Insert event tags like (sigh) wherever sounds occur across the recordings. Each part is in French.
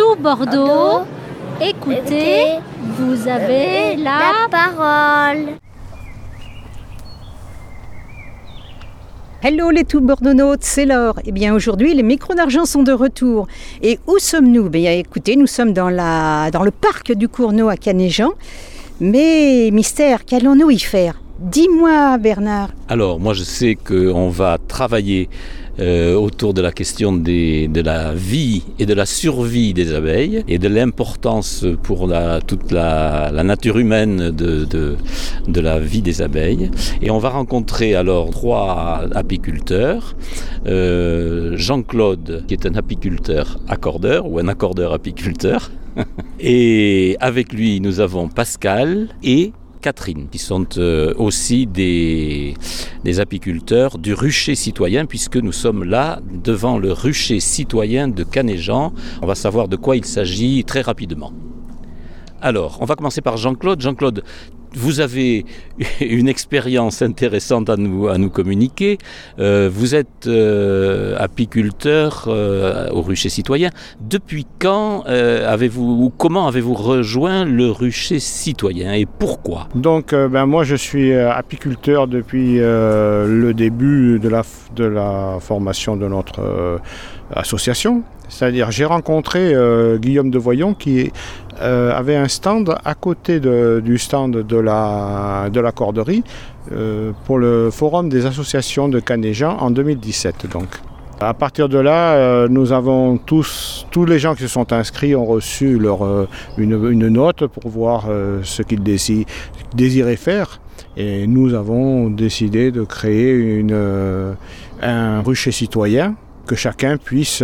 tout Bordeaux, écoutez, vous avez la, parole. Hello les tout bordeauxnautes, c'est Laure. Eh bien aujourd'hui les micros d'argent sont de retour. Et où sommes-nous? Bien écoutez, nous sommes dans, la, dans le parc du Cournot à Canéjean. Mais mystère, qu'allons-nous y faire? Dis-moi Bernard. Alors moi je sais qu'on va travailler euh, autour de la question de la vie et de la survie des abeilles et de l'importance pour toute la, nature humaine de, la vie des abeilles. Et on va rencontrer alors trois apiculteurs. Euh, Jean-Claude, qui est un apiculteur accordeur ou un accordeur apiculteur. (laughs) et avec lui, nous avons Pascal et Catherine, qui sont euh, aussi des, apiculteurs du rucher citoyen, puisque nous sommes là devant le rucher citoyen de Canéjean. On va savoir de quoi il s'agit très rapidement. Alors, on va commencer par Jean-Claude. Jean-Claude, vous avez (laughs) une expérience intéressante à nous, à nous communiquer. Euh, vous êtes euh, apiculteur euh, au rucher citoyen. Depuis quand avez-vous ou comment avez-vous rejoint le rucher citoyen et pourquoi? Donc, ben, moi, je suis apiculteur depuis le début de la, de la formation de notre association. C'est-à-dire, j'ai rencontré Guillaume de Voyon qui euh, avait un stand à côté du stand de la, de corderie euh, pour le forum des associations de Canéjean en 2017. Donc. À partir de là, euh, nous avons tous, tous les gens qui se sont inscrits ont reçu leur, euh, une, une, note pour voir ce qu'ils dési désiraient faire. Et nous avons décidé de créer une, un rucher citoyen que chacun puisse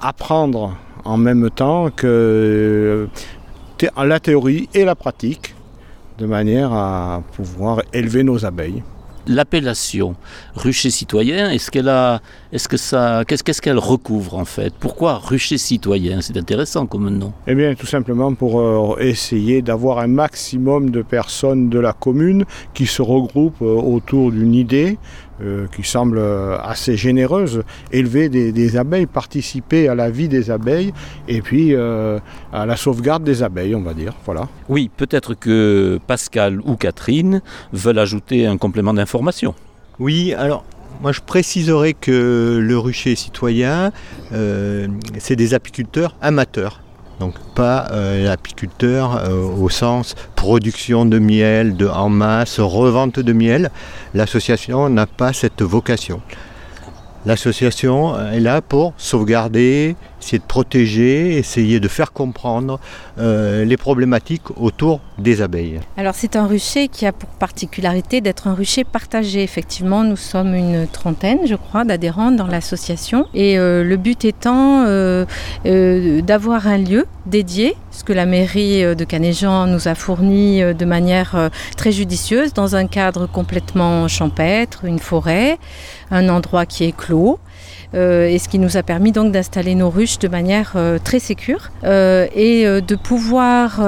apprendre en même temps que la théorie et la pratique, de manière à pouvoir élever nos abeilles. L'appellation rucher citoyen, est-ce qu'elle a, est-ce que ça, qu'est-ce qu'est-ce qu'elle recouvre en fait? Pourquoi rucher citoyen? C'est intéressant comme nom. Eh bien, tout simplement pour euh, essayer d'avoir un maximum de personnes de la commune qui se regroupent euh, autour d'une idée, euh, qui semble assez généreuse, élever des, des, abeilles, participer à la vie des abeilles et puis euh, à la sauvegarde des abeilles, on va dire. Voilà. Oui, peut-être que Pascal ou Catherine veulent ajouter un complément d'information. Oui, alors moi je préciserai que le rucher citoyen, euh, c'est des apiculteurs amateurs. Donc pas euh, l'apiculteur euh, au sens production de miel, de en masse, revente de miel. L'association n'a pas cette vocation. L'association est là pour sauvegarder, essayer de protéger, essayer de faire comprendre euh, les problématiques autour des abeilles. Alors c'est un rucher qui a pour particularité d'être un rucher partagé. Effectivement, nous sommes une trentaine, je crois, d'adhérents dans l'association. Et euh, le but étant euh, d'avoir un lieu dédié, ce que la mairie de Canéjean nous a fourni de manière très judicieuse, dans un cadre complètement champêtre, une forêt, un endroit qui est clos. Euh, et ce qui nous a permis donc d'installer nos ruches de manière euh, très sécure euh, et de pouvoir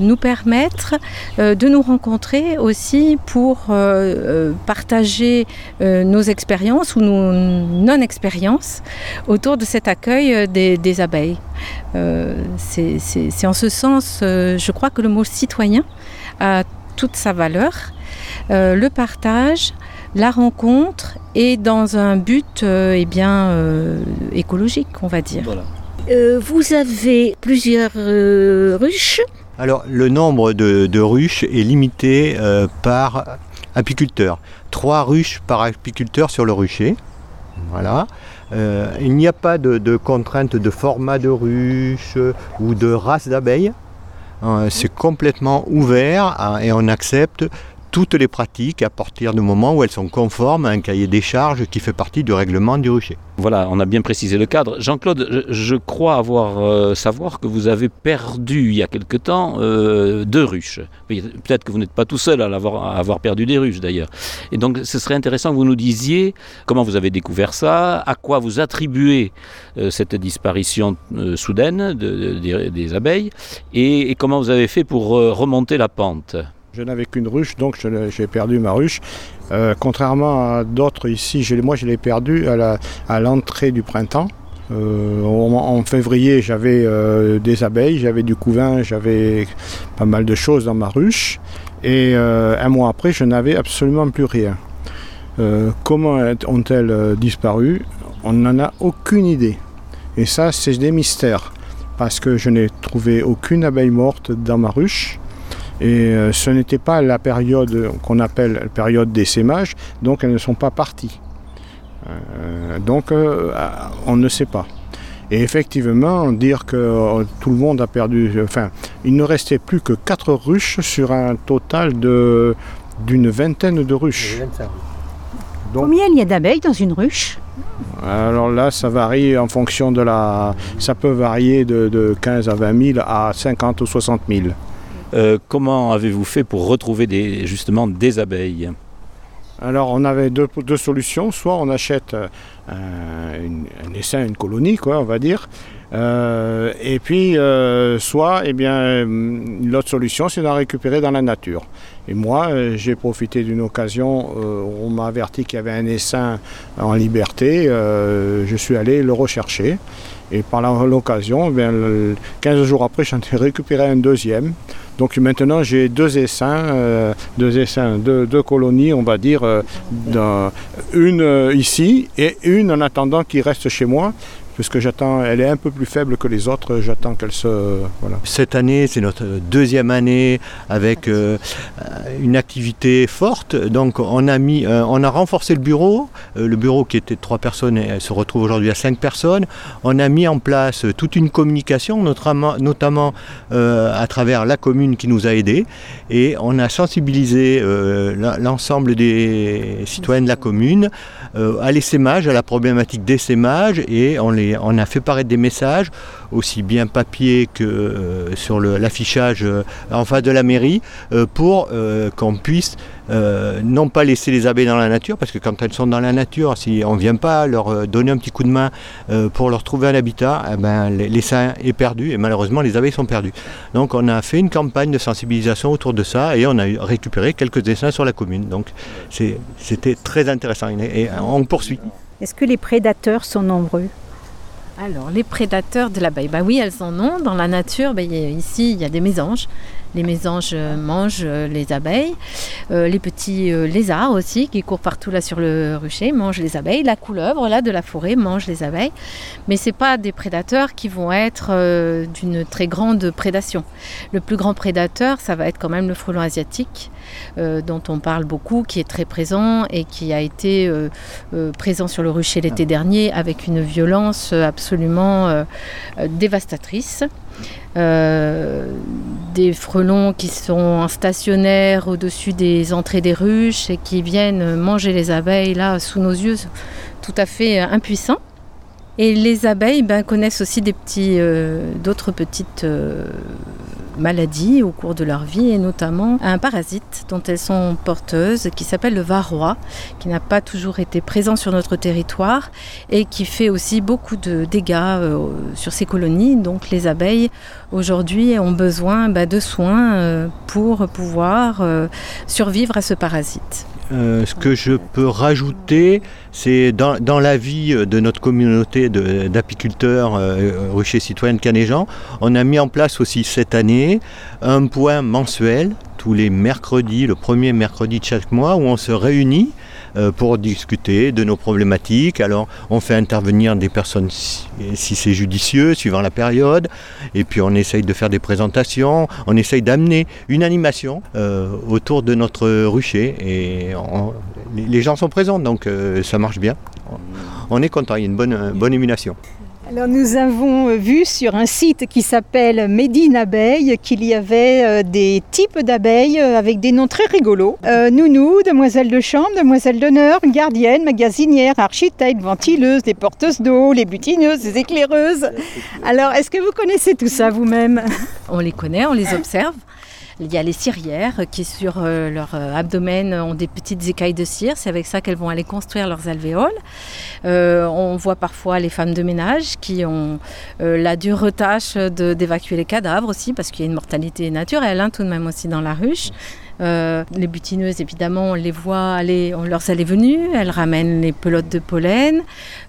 nous permettre de nous rencontrer aussi pour partager nos expériences ou nos non-expériences autour de cet accueil des, des abeilles. C'est en ce sens, je crois que le mot citoyen a toute sa valeur. Le partage, la rencontre est dans un but euh, eh bien, euh, écologique, on va dire. Voilà. Euh, vous avez plusieurs euh, ruches Alors, le nombre de, de ruches est limité euh, par apiculteur. Trois ruches par apiculteur sur le rucher. Voilà. Euh, il n'y a pas de, de contrainte de format de ruche ou de race d'abeilles. Euh, C'est complètement ouvert hein, et on accepte toutes les pratiques à partir du moment où elles sont conformes à un cahier des charges qui fait partie du règlement du rucher. Voilà, on a bien précisé le cadre. Jean-Claude, je, crois avoir euh, savoir que vous avez perdu il y a quelque temps euh, deux ruches. Peut-être que vous n'êtes pas tout seul à, avoir, perdu des ruches d'ailleurs. Et donc ce serait intéressant que vous nous disiez comment vous avez découvert ça, à quoi vous attribuez euh, cette disparition soudaine de, de, des abeilles et, comment vous avez fait pour remonter la pente. Je n'avais qu'une ruche, donc j'ai perdu ma ruche. Euh, contrairement à d'autres ici, moi je l'ai perdue à l'entrée du printemps. Euh, en, février, j'avais euh, des abeilles, j'avais du couvain, j'avais pas mal de choses dans ma ruche. Et un mois après, je n'avais absolument plus rien. Comment ont-elles disparu? On n'en a aucune idée. Et ça, c'est des mystères. Parce que je n'ai trouvé aucune abeille morte dans ma ruche. Et euh, ce n'était pas la période qu'on appelle la période d'essaimage, donc elles ne sont pas parties. Euh, donc euh, on ne sait pas. Et effectivement, dire que tout le monde a perdu, enfin, il ne restait plus que 4 ruches sur un total de d'une vingtaine de ruches. Donc- Combien il y a d'abeilles dans une ruche? Alors là, ça varie en fonction de la. Ça peut varier de, de 15 à 20 000 à 50 ou 60 000. Euh, comment avez-vous fait pour retrouver des, justement des abeilles? Alors on avait deux, solutions. Soit on achète euh, un, essaim, une colonie, quoi, on va dire. Euh, et puis, soit, eh bien, hum, l'autre solution, c'est d'en récupérer dans la nature. Et moi, j'ai profité d'une occasion où on m'a averti qu'il y avait un essaim en liberté. Je suis allé le rechercher. Et par l'occasion, eh bien, le- 15 jours après, j'en ai récupéré un deuxième. Donc maintenant, j'ai deux essaims, euh, deux essaims, deux, colonies, on va dire, euh, une euh, ici et une en attendant qui reste chez moi, puisque j'attends, elle est un peu plus faible que les autres, j'attends qu'elle se, voilà. Cette année, c'est notre deuxième année avec une activité forte. Donc, on a mis, on a renforcé le bureau. Le bureau qui était de trois personnes se retrouve aujourd'hui à cinq personnes. On a mis en place toute une communication, notamment, à travers la commune qui nous a aidés. Et on a sensibilisé euh, l'ensemble des citoyens de la commune euh, à l'essaimage, à la problématique d'essaimage. Et on, les, on a fait paraître des messages aussi bien papier que euh, sur l'affichage euh, en face de la mairie, euh, pour qu'on puisse non pas laisser les abeilles dans la nature, parce que quand elles sont dans la nature, si on ne vient pas leur donner un petit coup de main pour leur trouver un habitat, eh ben, les- l'essaim est perdu et malheureusement les abeilles sont perdues. Donc on a fait une campagne de sensibilisation autour de ça et on a récupéré quelques dessins sur la commune. Donc c'était très intéressant et on poursuit. Est-ce que les prédateurs sont nombreux? Alors, les prédateurs de l'abeille, bah oui, elles en ont. Dans la nature, bah, ici, il y a des mésanges. Les mésanges euh, mangent euh, les abeilles. Euh, les petits lézards aussi, qui courent partout là sur le rucher, mangent les abeilles. La couleuvre là de la forêt mange les abeilles. Mais ce pas des prédateurs qui vont être d'une très grande prédation. Le plus grand prédateur, ça va être quand même le frelon asiatique, dont on parle beaucoup, qui est très présent et qui a été présent sur le rucher l'été dernier avec une violence absolument dévastatrice. Euh, des frelons qui sont stationnaires au-dessus des entrées des ruches et qui viennent manger les abeilles là sous nos yeux, tout à fait impuissants. Et les abeilles ben, connaissent aussi des petits, euh, d'autres petites euh, maladies au cours de leur vie, et notamment un parasite dont elles sont porteuses, qui s'appelle le varroa, qui n'a pas toujours été présent sur notre territoire et qui fait aussi beaucoup de dégâts euh, sur ces colonies. Donc les abeilles aujourd'hui ont besoin ben, de soins euh, pour pouvoir euh, survivre à ce parasite. Euh, ce que je peux rajouter, c'est dans, la vie de notre communauté d'apiculteurs euh, ruchers citoyens de Canéjan, on a mis en place aussi cette année un point mensuel tous les mercredis, le premier mercredi de chaque mois, où on se réunit pour discuter de nos problématiques. Alors on fait intervenir des personnes si, c'est judicieux, suivant la période, et puis on essaye de faire des présentations, on essaye d'amener une animation euh, autour de notre rucher, et les, gens sont présents, donc euh, ça marche bien. On est content, il y a une bonne, euh, bonne émulation. Alors nous avons euh, vu sur un site qui s'appelle Médine Abeille qu'il y avait euh, des types d'abeilles euh, avec des noms très rigolos. Euh, nounou, demoiselle de chambre, demoiselle d'honneur, gardienne, magasinière, architecte, ventileuse, des porteuses d'eau, les butineuses, les éclaireuses. Alors est-ce que vous connaissez tout ça vous-même? On les connaît, on les observe. Il y a les cirières qui sur euh, leur euh, abdomen ont des petites écailles de cire. C'est avec ça qu'elles vont aller construire leurs alvéoles. Euh, on voit parfois les femmes de ménage qui ont euh, la dure tâche d'évacuer les cadavres aussi parce qu'il y a une mortalité naturelle hein, tout de même aussi dans la ruche. Euh, les butineuses, évidemment, on les voit aller, on leur allées venues, elles ramènent les pelotes de pollen.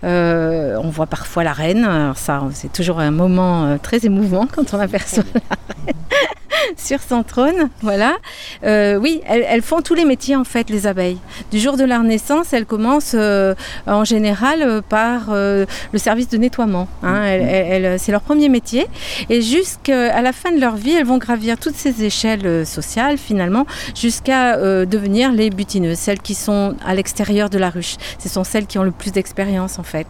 Euh, on voit parfois la reine. Alors ça, c'est toujours un moment euh, très émouvant quand on aperçoit la reine (laughs) (laughs) sur son trône. Voilà. Euh, oui, elles, elles font tous les métiers en fait, les abeilles. Du jour de leur naissance, elles commencent euh, en général euh, par le service de nettoiement. hein. Elles- c'est leur premier métier. Et jusqu'à la fin de leur vie, elles vont gravir toutes ces échelles sociales finalement jusqu'à devenir les butineuses, celles qui sont à l'extérieur de la ruche. Ce sont celles qui ont le plus d'expérience en fait.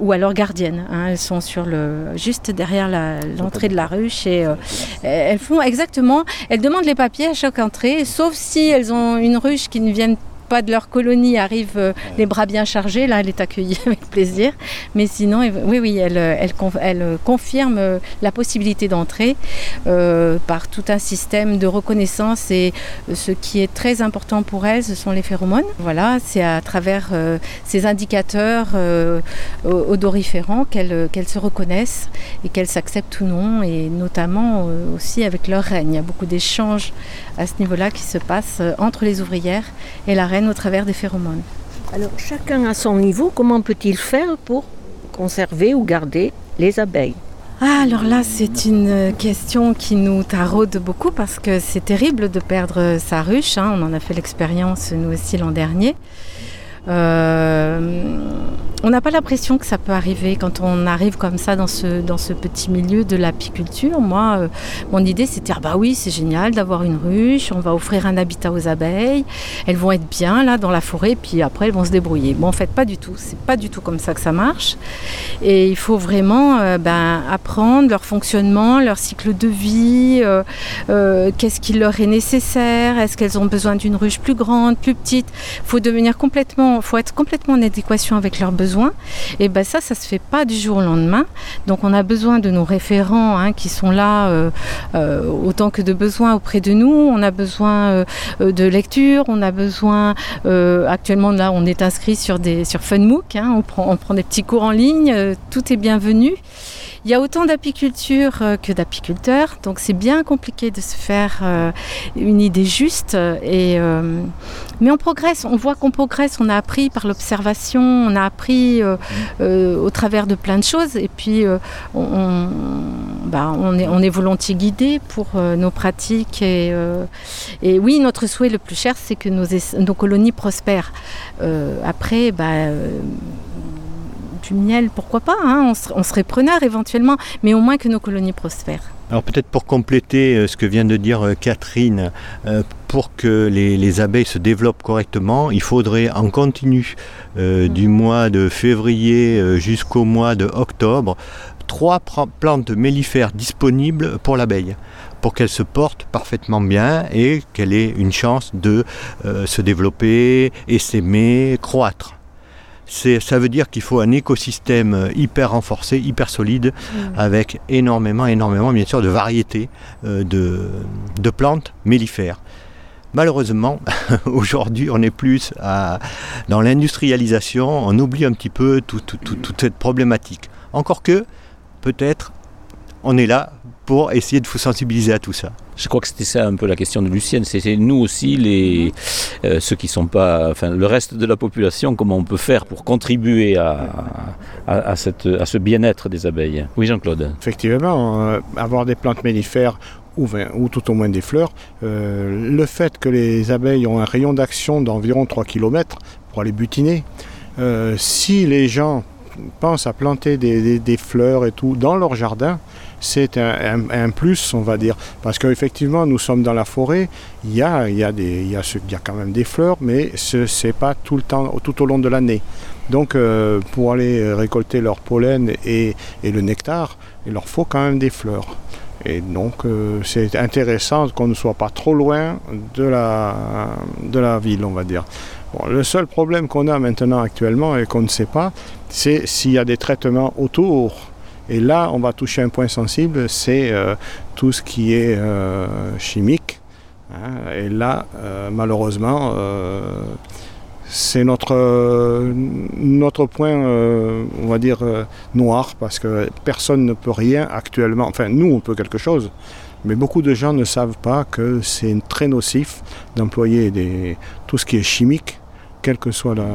Ou alors gardiennes. hein. Elles sont sur le, juste derrière l'entrée de la ruche et elles exactement, elles demandent les papiers à chaque entrée, sauf si elles ont une ruche qui ne viennent pas de leur colonie, arrivent euh, les bras bien chargés, là elle est accueillie (laughs) avec plaisir. Mais sinon, oui, oui, elle, euh, elle, elle, euh, confirme euh, la possibilité d'entrer euh, par tout un système de reconnaissance et ce qui est très important pour elles, ce sont les phéromones. Voilà, c'est à travers euh, ces indicateurs odoriférants qu'elles se reconnaissent et qu'elles s'acceptent ou non, et notamment aussi avec leur reine. Il y a beaucoup d'échanges à ce niveau-là qui se passent entre les ouvrières et la reine au travers des phéromones. Alors chacun à son niveau, comment peut-il faire pour conserver ou garder les abeilles? Ah, alors là, c'est une question qui nous taraude beaucoup parce que c'est terrible de perdre sa ruche. hein. On en a fait l'expérience, nous aussi, l'an dernier. Euh, on n'a pas l'impression que ça peut arriver quand on arrive comme ça dans ce, dans ce petit milieu de l'apiculture. Moi, euh, mon idée, c'était ah bah oui, c'est génial d'avoir une ruche, on va offrir un habitat aux abeilles, elles vont être bien là dans la forêt, puis après elles vont se débrouiller. Bon, en fait, pas du tout. C'est pas du tout comme ça que ça marche. Et il faut vraiment euh, ben, apprendre leur fonctionnement, leur cycle de vie, qu'est-ce qui leur est nécessaire, est-ce qu'elles ont besoin d'une ruche plus grande, plus petite. Il faut devenir complètement, faut être complètement en adéquation avec leurs besoins. Et ben ça, ça se fait pas du jour au lendemain. Donc on a besoin de nos référents hein, qui sont là euh, euh, autant que de besoins auprès de nous. On a besoin euh, de lecture, on a besoin actuellement là on est inscrit sur des sur Funmook, hein, on prend des petits cours en ligne, tout est bienvenu. Il y a autant d'apiculture euh, que d'apiculteurs, donc c'est bien compliqué de se faire euh, une idée juste. euh, Et, mais on progresse, on voit qu'on progresse, on a appris par l'observation, on a appris au travers de plein de choses, et puis bah, on est, on est volontiers guidé pour nos pratiques. Et, oui, notre souhait le plus cher, c'est que nos, es- nos colonies prospèrent. Après, bah, du miel, pourquoi pas hein, on, ser- on serait preneur éventuellement, mais au moins que nos colonies prospèrent. Alors peut-être pour compléter euh, ce que vient de dire euh, Catherine, euh, pour que les, les abeilles se développent correctement, il faudrait en continu euh, du mois de février jusqu'au mois de octobre trois plantes mellifères disponibles pour l'abeille pour qu'elle se porte parfaitement bien et qu'elle ait une chance de euh, se développer, essaimer, croître. Ça veut dire qu'il faut un écosystème euh, hyper renforcé, hyper solide, avec énormément, énormément, bien sûr, de variétés euh, de, de plantes mellifères. Malheureusement, (laughs) aujourd'hui, on est plus à- dans l'industrialisation, on oublie un petit peu tout- tout- tout- toute cette problématique. Encore que, peut-être, on est là pour essayer de vous sensibiliser à tout ça. Je crois que c'était ça un peu la question de Lucienne. C'était nous aussi, les, euh, ceux qui sont pas, enfin le reste de la population, comment on peut faire pour contribuer à, à, à cette, à ce bien-être des abeilles. Oui, Jean-Claude. Effectivement, euh, avoir des plantes mellifères ou, ou tout au moins des fleurs, euh, le fait que les abeilles ont un rayon d'action d'environ 3 km pour aller butiner, euh, si les gens pensent à planter des, des- des fleurs et tout dans leur jardin, c'est un, plus, on va dire. Parce qu'effectivement, nous sommes dans la forêt, il y a, y a, des, y a, quand même des fleurs, mais ce n'est pas tout le temps, tout au long de l'année. Donc, euh, pour aller récolter leur pollen et, le nectar, il leur faut quand même des fleurs. Et donc, euh, c'est intéressant qu'on ne soit pas trop loin de la, ville, on va dire. Le seul problème qu'on a maintenant actuellement et qu'on ne sait pas, c'est s'il y a des traitements autour. Et là, on va toucher un point sensible, c'est euh, tout ce qui est euh, chimique. hein. et là, euh, malheureusement, c'est notre, notre point, on va dire, noir, parce que personne ne peut rien actuellement. Enfin, nous, on peut quelque chose, mais beaucoup de gens ne savent pas que c'est très nocif d'employer tout ce qui est chimique, quelle que soit la,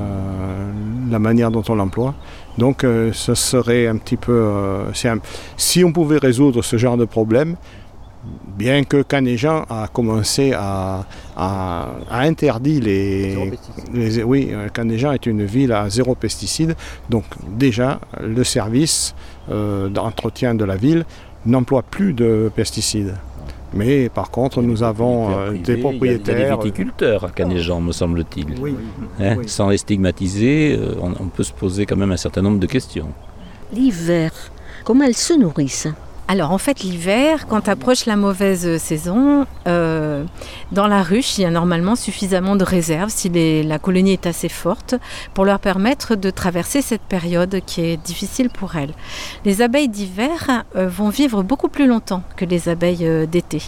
la manière dont on l'emploie. Donc, euh, ce serait un petit peu. euh, un- si on pouvait résoudre ce genre de problème, bien que Canéjan a commencé à, à, à interdire les, les- oui, euh, Canéjan est une ville à zéro pesticide, donc déjà le service euh, d'entretien de la ville n'emploie plus de pesticides. Mais par contre, nous avons euh, des Il y a des propriétaires. viticulteurs à Canéjan, me semble-t-il. Oui. Hein, oui. Sans les stigmatiser, euh, on, on peut se poser quand même un certain nombre de questions. L'hiver, comment elles se nourrissent? Alors en fait l'hiver, quand approche la mauvaise saison, euh, dans la ruche, il y a normalement suffisamment de réserves si la colonie est assez forte pour leur permettre de traverser cette période qui est difficile pour elles. Les abeilles d'hiver euh, vont vivre beaucoup plus longtemps que les abeilles euh, d'été,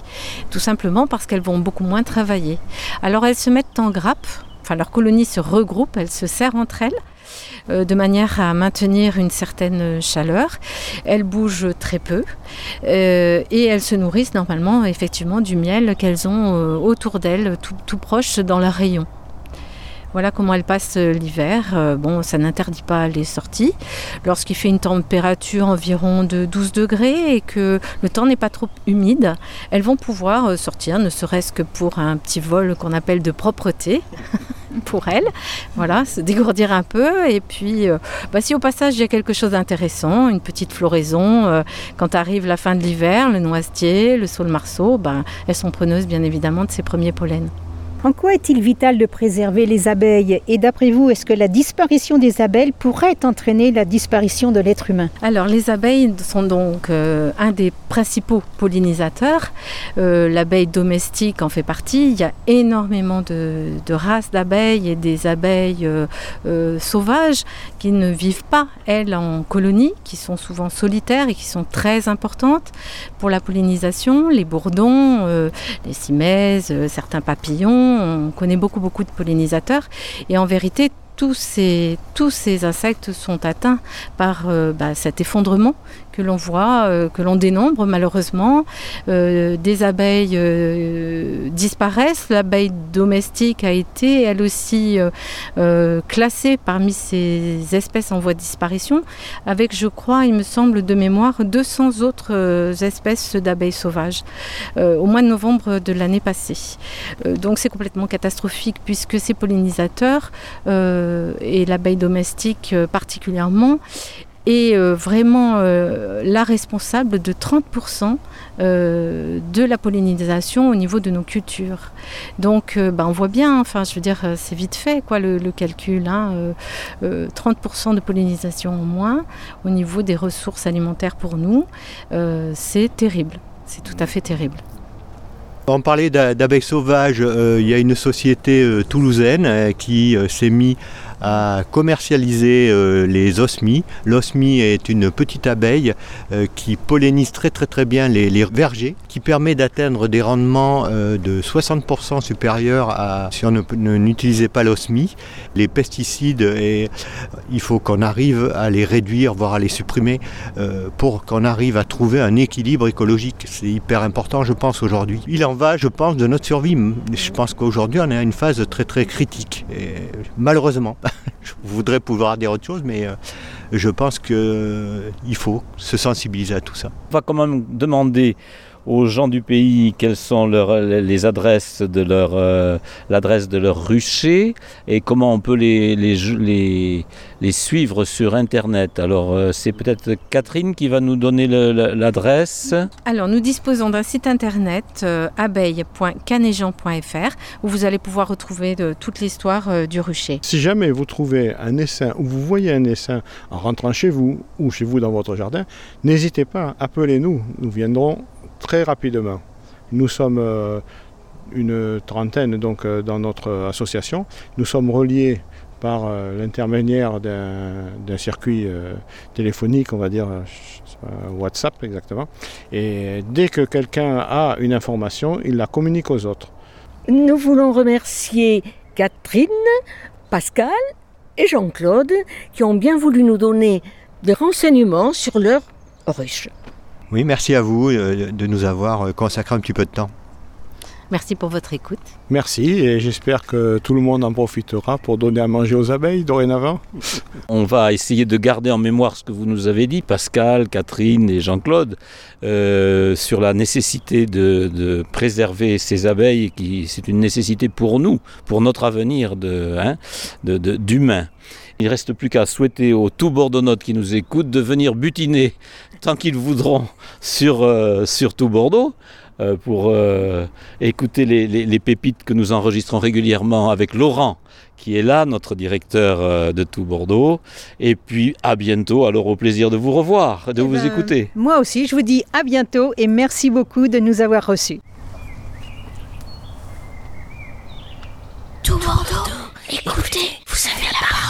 tout simplement parce qu'elles vont beaucoup moins travailler. Alors elles se mettent en grappe, enfin leur colonie se regroupe, elles se serrent entre elles euh, de manière à maintenir une certaine chaleur. Elles bougent très peu euh, et elles se nourrissent normalement effectivement du miel qu'elles ont euh, autour d'elles, tout, tout proche dans leur rayon. Voilà comment elles passent euh, l'hiver. Euh, bon, ça n'interdit pas les sorties. Lorsqu'il fait une température environ de 12 degrés et que le temps n'est pas trop humide, elles vont pouvoir euh, sortir, ne serait-ce que pour un petit vol qu'on appelle de propreté (laughs) pour elles. Voilà, se dégourdir un peu. Et puis, bah, si au passage il y a quelque chose d'intéressant, une petite floraison, quand arrive la fin de l'hiver, le noisetier, le saule-marceau, ben, elles sont preneuses bien évidemment de ces premiers pollens. En quoi est-il vital de préserver les abeilles? Et d'après vous, est-ce que la disparition des abeilles pourrait entraîner la disparition de l'être humain? Alors, les abeilles sont donc euh, un des principaux pollinisateurs. Euh, L'abeille domestique en fait partie. Il y a énormément de, races d'abeilles et des abeilles euh, sauvages qui ne vivent pas, elles, en colonie, qui sont souvent solitaires et qui sont très importantes pour la pollinisation. Les bourdons, les cimaises, certains papillons. On connaît beaucoup, beaucoup de pollinisateurs. Et en vérité, tous ces, tous ces insectes sont atteints par euh, bah, cet effondrement que l'on voit, euh, que l'on dénombre malheureusement. Euh, des abeilles euh, disparaissent. L'abeille domestique a été, elle aussi, classée parmi ces espèces en voie de disparition, avec, je crois, il me semble de mémoire, 200 autres espèces d'abeilles sauvages au mois de novembre de l'année passée. Donc c'est complètement catastrophique puisque ces pollinisateurs et l'abeille domestique particulièrement est euh, vraiment euh, la responsable de 30% euh, de la pollinisation au niveau de nos cultures. Donc bah, on voit bien, enfin je veux dire, c'est vite fait quoi le, calcul. hein, euh, euh, 30% de pollinisation en moins au niveau des ressources alimentaires pour nous, c'est terrible. C'est tout à fait terrible. On parlait d'a- d'abeilles sauvages, il y a une société toulousaine qui s'est mise à commercialiser euh, les osmies. L'osmie est une petite abeille euh, qui pollinise très très très bien les, vergers, qui permet d'atteindre des rendements euh, de 60% supérieurs à si on n'utilisait pas l'osmie. Les pesticides, et, il faut qu'on arrive à les réduire, voire à les supprimer, pour qu'on arrive à trouver un équilibre écologique. C'est hyper important, je pense, aujourd'hui. Il en va, je pense, de notre survie. Je pense qu'aujourd'hui, on est à une phase très très critique. Malheureusement, (laughs) (laughs) je voudrais pouvoir dire autre chose, mais euh, je pense qu'il faut se sensibiliser à tout ça. On va quand même demander aux gens du pays quelles sont leurs, les adresses de leur, euh, l'adresse de leur rucher et comment on peut les, les, les, les suivre sur Internet. Alors euh, c'est peut-être Catherine qui va nous donner l'adresse. Alors, nous disposons d'un site internet euh, abeille.canéjean.fr où vous allez pouvoir retrouver de, toute l'histoire euh, du rucher. Si jamais vous trouvez un essaim ou vous voyez un essaim en rentrant chez vous ou chez vous dans votre jardin, n'hésitez pas, appelez-nous. Nous viendrons très rapidement. Nous sommes euh, une trentaine donc euh, dans notre association. Nous sommes reliés par euh, l'intermédiaire d'un circuit téléphonique, on va dire WhatsApp exactement. Et dès que quelqu'un a une information, il la communique aux autres. Nous voulons remercier Catherine Pascal et Jean-Claude qui ont bien voulu nous donner des renseignements sur leur ruche. Oui, merci à vous euh, de nous avoir euh, consacré un petit peu de temps. Merci pour votre écoute. Merci et j'espère que tout le monde en profitera pour donner à manger aux abeilles dorénavant. (laughs) On va essayer de garder en mémoire ce que vous nous avez dit, Pascal, Catherine et Jean-Claude, euh, sur la nécessité de, de préserver ces abeilles, qui c'est une nécessité pour nous, pour notre avenir de, hein, de- de- d'humain. Il ne reste plus qu'à souhaiter aux tout bordeauxnotes qui nous écoutent de venir butiner tant qu'ils voudront sur, euh, sur tout Bordeaux euh, pour euh, écouter les, les- les pépites que nous enregistrons régulièrement avec Laurent qui est là, notre directeur euh, de tout Bordeaux. Et puis à bientôt, alors au plaisir de vous revoir, de Eh vous ben, écouter. Moi aussi, je vous dis à bientôt et merci beaucoup de nous avoir reçus. Tout Bordeaux, écoutez, vous avez la parole.